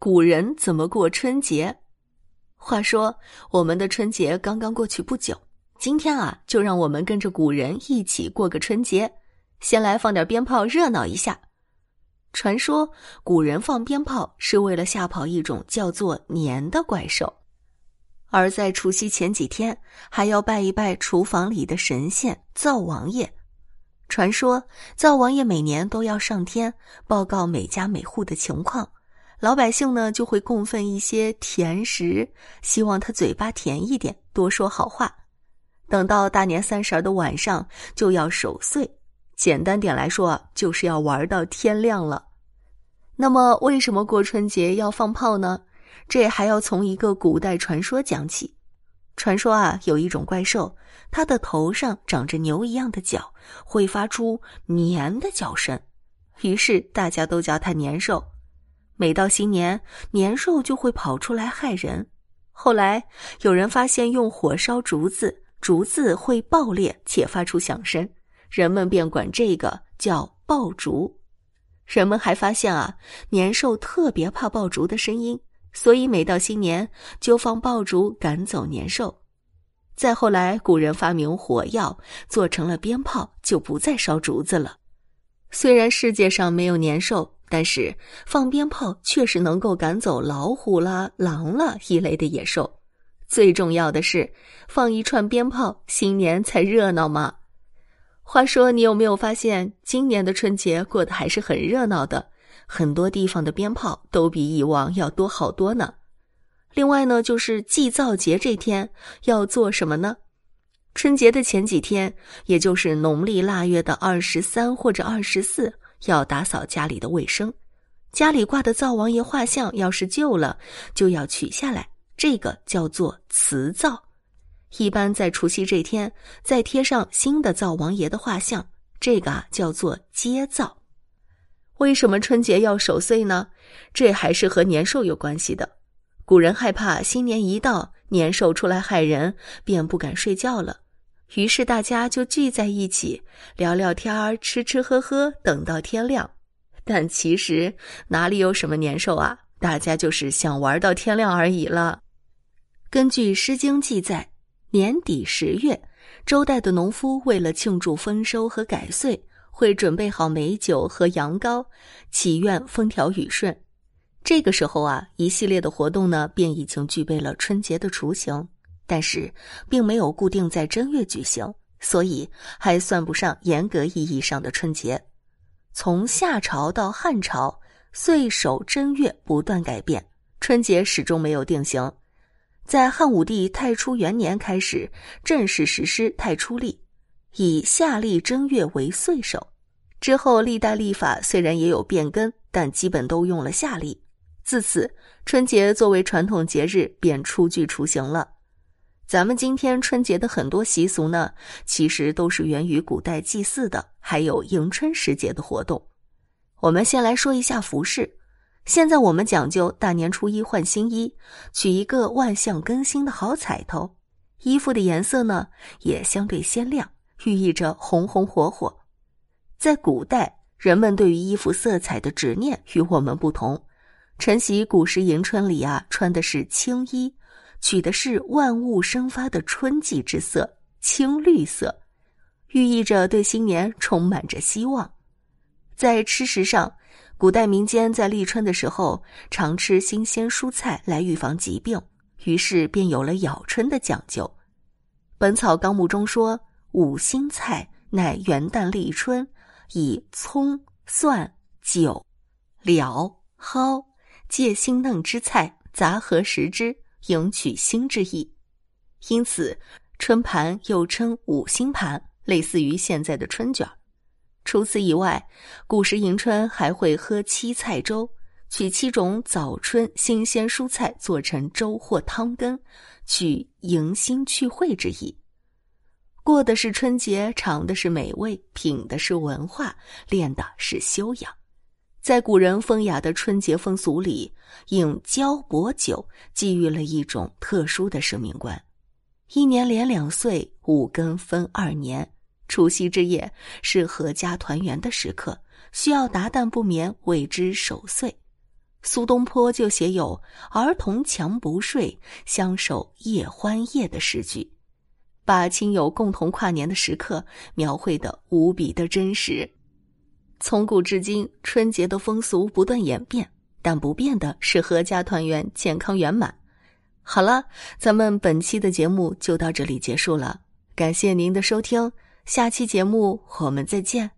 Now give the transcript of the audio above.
古人怎么过春节？话说我们的春节刚刚过去不久，今天啊，就让我们跟着古人一起过个春节。先来放点鞭炮热闹一下。传说古人放鞭炮是为了吓跑一种叫做年的怪兽，而在除夕前几天还要拜一拜厨房里的神仙灶王爷。传说灶王爷每年都要上天报告每家每户的情况。老百姓呢就会供奉一些甜食，希望他嘴巴甜一点，多说好话。等到大年三十的晚上就要守岁，简单点来说就是要玩到天亮了。那么为什么过春节要放炮呢？这还要从一个古代传说讲起。传说啊，有一种怪兽，它的头上长着牛一样的角，会发出年的叫声，于是大家都叫它年兽。每到新年，年兽就会跑出来害人。后来有人发现，用火烧竹子，竹子会爆裂且发出响声，人们便管这个叫爆竹。人们还发现啊，年兽特别怕爆竹的声音，所以每到新年就放爆竹赶走年兽。再后来，古人发明火药，做成了鞭炮，就不再烧竹子了。虽然世界上没有年兽。但是放鞭炮确实能够赶走老虎啦、狼啦一类的野兽。最重要的是，放一串鞭炮，新年才热闹嘛。话说，你有没有发现，今年的春节过得还是很热闹的？很多地方的鞭炮都比以往要多好多呢。另外呢，就是祭灶节这天要做什么呢？春节的前几天，也就是农历腊月的二十三或者二十四。要打扫家里的卫生，家里挂的灶王爷画像要是旧了，就要取下来，这个叫做辞灶。一般在除夕这天再贴上新的灶王爷的画像，这个啊叫做接灶。为什么春节要守岁呢？这还是和年兽有关系的。古人害怕新年一到，年兽出来害人，便不敢睡觉了。于是大家就聚在一起聊聊天儿、吃吃喝喝，等到天亮。但其实哪里有什么年兽啊？大家就是想玩到天亮而已了。根据《诗经》记载，年底十月，周代的农夫为了庆祝丰收和改岁，会准备好美酒和羊羔，祈愿风调雨顺。这个时候啊，一系列的活动呢，便已经具备了春节的雏形。但是，并没有固定在正月举行，所以还算不上严格意义上的春节。从夏朝到汉朝，岁首正月不断改变，春节始终没有定型。在汉武帝太初元年开始正式实施太初历，以夏历正月为岁首。之后历代历法虽然也有变更，但基本都用了夏历。自此，春节作为传统节日便初具雏形了。咱们今天春节的很多习俗呢，其实都是源于古代祭祀的，还有迎春时节的活动。我们先来说一下服饰。现在我们讲究大年初一换新衣，取一个万象更新的好彩头。衣服的颜色呢，也相对鲜亮，寓意着红红火火。在古代，人们对于衣服色彩的执念与我们不同。晨曦古时迎春里啊，穿的是青衣。取的是万物生发的春季之色，青绿色，寓意着对新年充满着希望。在吃食上，古代民间在立春的时候常吃新鲜蔬菜来预防疾病，于是便有了咬春的讲究。《本草纲目》中说：“五星菜乃元旦立春，以葱、蒜、韭、料、蒿借新嫩之菜杂合食之。”迎娶新之意，因此春盘又称五星盘，类似于现在的春卷。除此以外，古时迎春还会喝七菜粥，取七种早春新鲜蔬菜做成粥或汤羹，取迎新聚会之意。过的是春节，尝的是美味，品的是文化，练的是修养。在古人风雅的春节风俗里，饮交薄酒，寄予了一种特殊的生命观。一年连两岁，五更分二年。除夕之夜是阖家团圆的时刻，需要达旦不眠为之守岁。苏东坡就写有“儿童强不睡，相守夜欢夜”的诗句，把亲友共同跨年的时刻描绘的无比的真实。从古至今，春节的风俗不断演变，但不变的是阖家团圆、健康圆满。好了，咱们本期的节目就到这里结束了，感谢您的收听，下期节目我们再见。